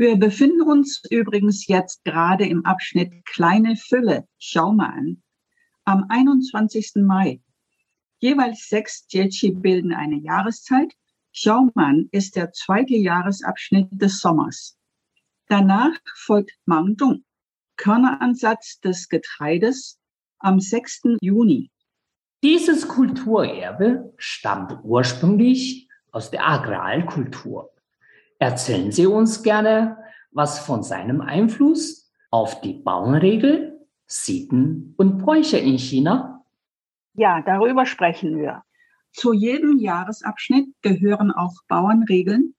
Wir befinden uns übrigens jetzt gerade im Abschnitt Kleine Fülle, schau mal an, am 21. Mai. Jeweils sechs Jechi bilden eine Jahreszeit. Xiaoman ist der zweite Jahresabschnitt des Sommers. Danach folgt Mangdong, Körneransatz des Getreides, am 6. Juni. Dieses Kulturerbe stammt ursprünglich aus der Agrarkultur. Erzählen Sie uns gerne was von seinem Einfluss auf die Bauernregel, Sitten und Bräuche in China? Ja, darüber sprechen wir. Zu jedem Jahresabschnitt gehören auch Bauernregeln,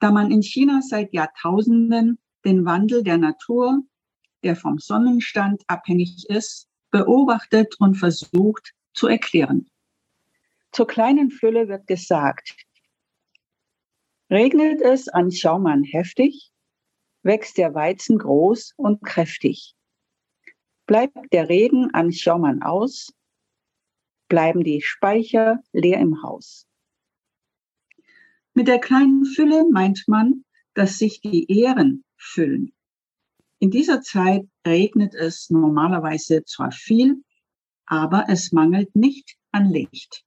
da man in China seit Jahrtausenden den Wandel der Natur, der vom Sonnenstand abhängig ist, beobachtet und versucht zu erklären. Zur kleinen Fülle wird gesagt, Regnet es an Schaumann heftig, wächst der Weizen groß und kräftig. Bleibt der Regen an Schaumann aus, bleiben die Speicher leer im Haus. Mit der kleinen Fülle meint man, dass sich die Ähren füllen. In dieser Zeit regnet es normalerweise zwar viel, aber es mangelt nicht an Licht.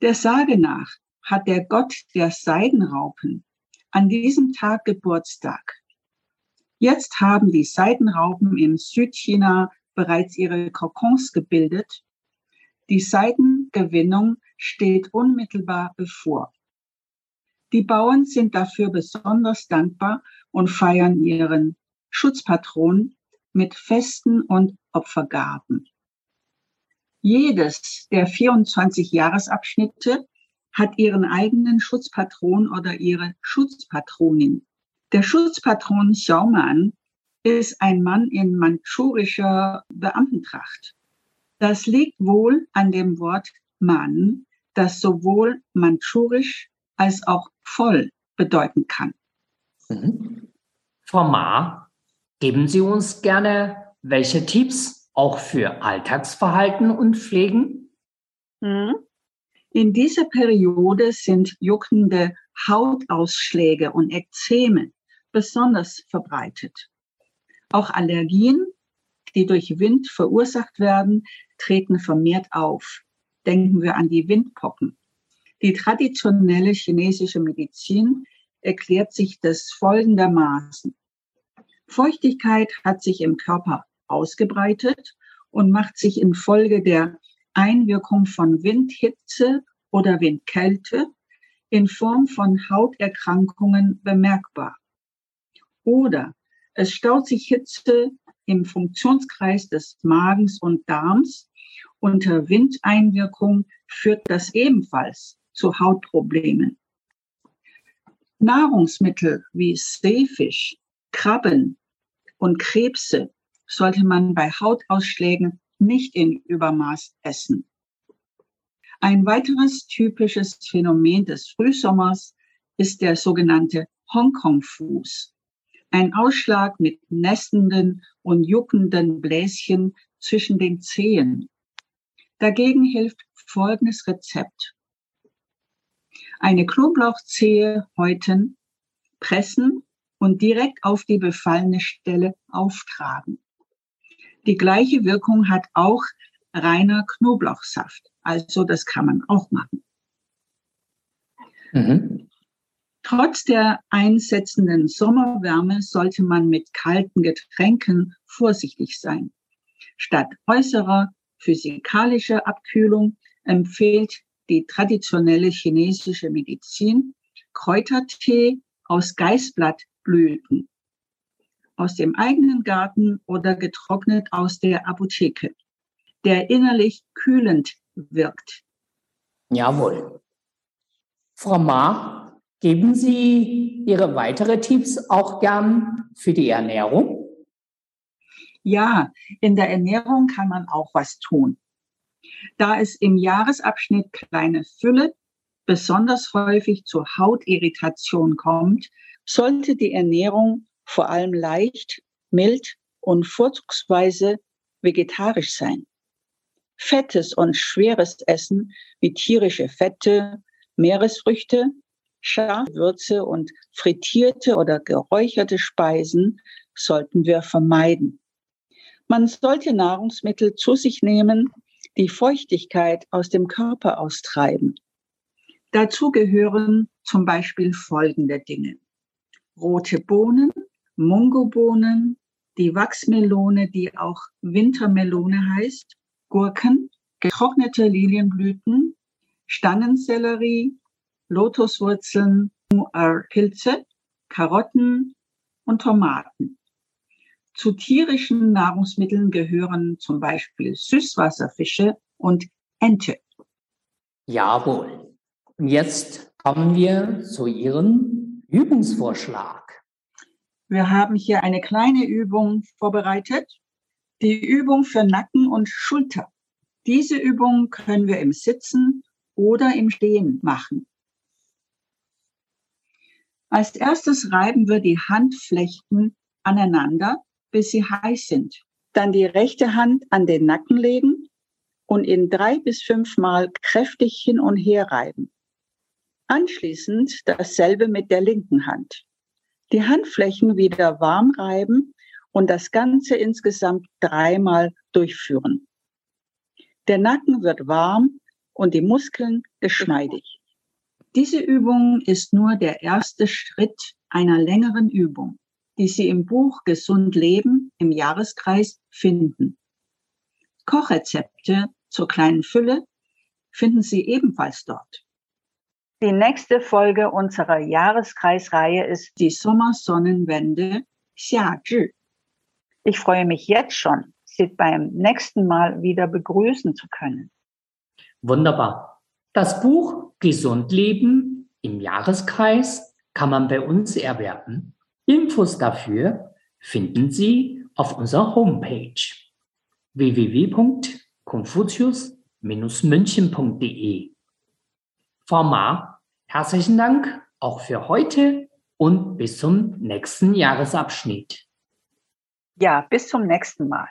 Der Sage nach hat der Gott der Seidenraupen an diesem Tag Geburtstag. Jetzt haben die Seidenraupen in Südchina bereits ihre Kokons gebildet. Die Seidengewinnung steht unmittelbar bevor. Die Bauern sind dafür besonders dankbar und feiern ihren Schutzpatron mit Festen und Opfergaben. Jedes der 24 Jahresabschnitte hat ihren eigenen Schutzpatron oder ihre Schutzpatronin. Der Schutzpatron Xiaoman ist ein Mann in manchurischer Beamtentracht. Das liegt wohl an dem Wort Mann, das sowohl manchurisch als auch voll bedeuten kann. Mhm. Frau Ma, geben Sie uns gerne welche Tipps auch für Alltagsverhalten und Pflegen? Mhm. In dieser Periode sind juckende Hautausschläge und Ekzeme besonders verbreitet. Auch Allergien, die durch Wind verursacht werden, treten vermehrt auf. denken wir an die Windpocken. Die traditionelle chinesische Medizin erklärt sich das folgendermaßen. Feuchtigkeit hat sich im Körper ausgebreitet und macht sich infolge der Einwirkung von Windhitze oder Windkälte in Form von Hauterkrankungen bemerkbar. Oder es staut sich Hitze im Funktionskreis des Magens und Darms. Unter Windeinwirkung führt das ebenfalls zu Hautproblemen. Nahrungsmittel wie Seefisch, Krabben und Krebse sollte man bei Hautausschlägen nicht in Übermaß essen. Ein weiteres typisches Phänomen des Frühsommers ist der sogenannte Hongkong-Fuß. Ein Ausschlag mit nestenden und juckenden Bläschen zwischen den Zehen. Dagegen hilft folgendes Rezept. Eine Knoblauchzehe häuten, pressen und direkt auf die befallene Stelle auftragen. Die gleiche Wirkung hat auch reiner Knoblauchsaft. Also das kann man auch machen. Mhm. Trotz der einsetzenden Sommerwärme sollte man mit kalten Getränken vorsichtig sein. Statt äußerer physikalischer Abkühlung empfiehlt die traditionelle chinesische Medizin Kräutertee aus Geißblattblüten aus dem eigenen Garten oder getrocknet aus der Apotheke, der innerlich kühlend wirkt. Jawohl. Frau Ma, geben Sie Ihre weitere Tipps auch gern für die Ernährung? Ja, in der Ernährung kann man auch was tun. Da es im Jahresabschnitt kleine Fülle besonders häufig zu Hautirritation kommt, sollte die Ernährung vor allem leicht, mild und vorzugsweise vegetarisch sein. Fettes und schweres Essen wie tierische Fette, Meeresfrüchte, Schafwürze und frittierte oder geräucherte Speisen sollten wir vermeiden. Man sollte Nahrungsmittel zu sich nehmen, die Feuchtigkeit aus dem Körper austreiben. Dazu gehören zum Beispiel folgende Dinge. Rote Bohnen, Mungobohnen, die Wachsmelone, die auch Wintermelone heißt, Gurken, getrocknete Lilienblüten, Stangensellerie, Lotuswurzeln, Pilze, Karotten und Tomaten. Zu tierischen Nahrungsmitteln gehören zum Beispiel Süßwasserfische und Ente. Jawohl. Und jetzt kommen wir zu Ihrem Übungsvorschlag. Wir haben hier eine kleine Übung vorbereitet. Die Übung für Nacken und Schulter. Diese Übung können wir im Sitzen oder im Stehen machen. Als erstes reiben wir die Handflechten aneinander, bis sie heiß sind. Dann die rechte Hand an den Nacken legen und in drei bis fünf Mal kräftig hin und her reiben. Anschließend dasselbe mit der linken Hand die Handflächen wieder warm reiben und das Ganze insgesamt dreimal durchführen. Der Nacken wird warm und die Muskeln geschmeidig. Diese Übung ist nur der erste Schritt einer längeren Übung, die Sie im Buch Gesund Leben im Jahreskreis finden. Kochrezepte zur kleinen Fülle finden Sie ebenfalls dort. Die nächste Folge unserer Jahreskreisreihe ist die Sommersonnenwende Xiazhi. Ich freue mich jetzt schon, Sie beim nächsten Mal wieder begrüßen zu können. Wunderbar. Das Buch Gesund leben im Jahreskreis kann man bei uns erwerben. Infos dafür finden Sie auf unserer Homepage www.confucius-münchen.de. Frau Ma, Herzlichen Dank auch für heute und bis zum nächsten Jahresabschnitt. Ja, bis zum nächsten Mal.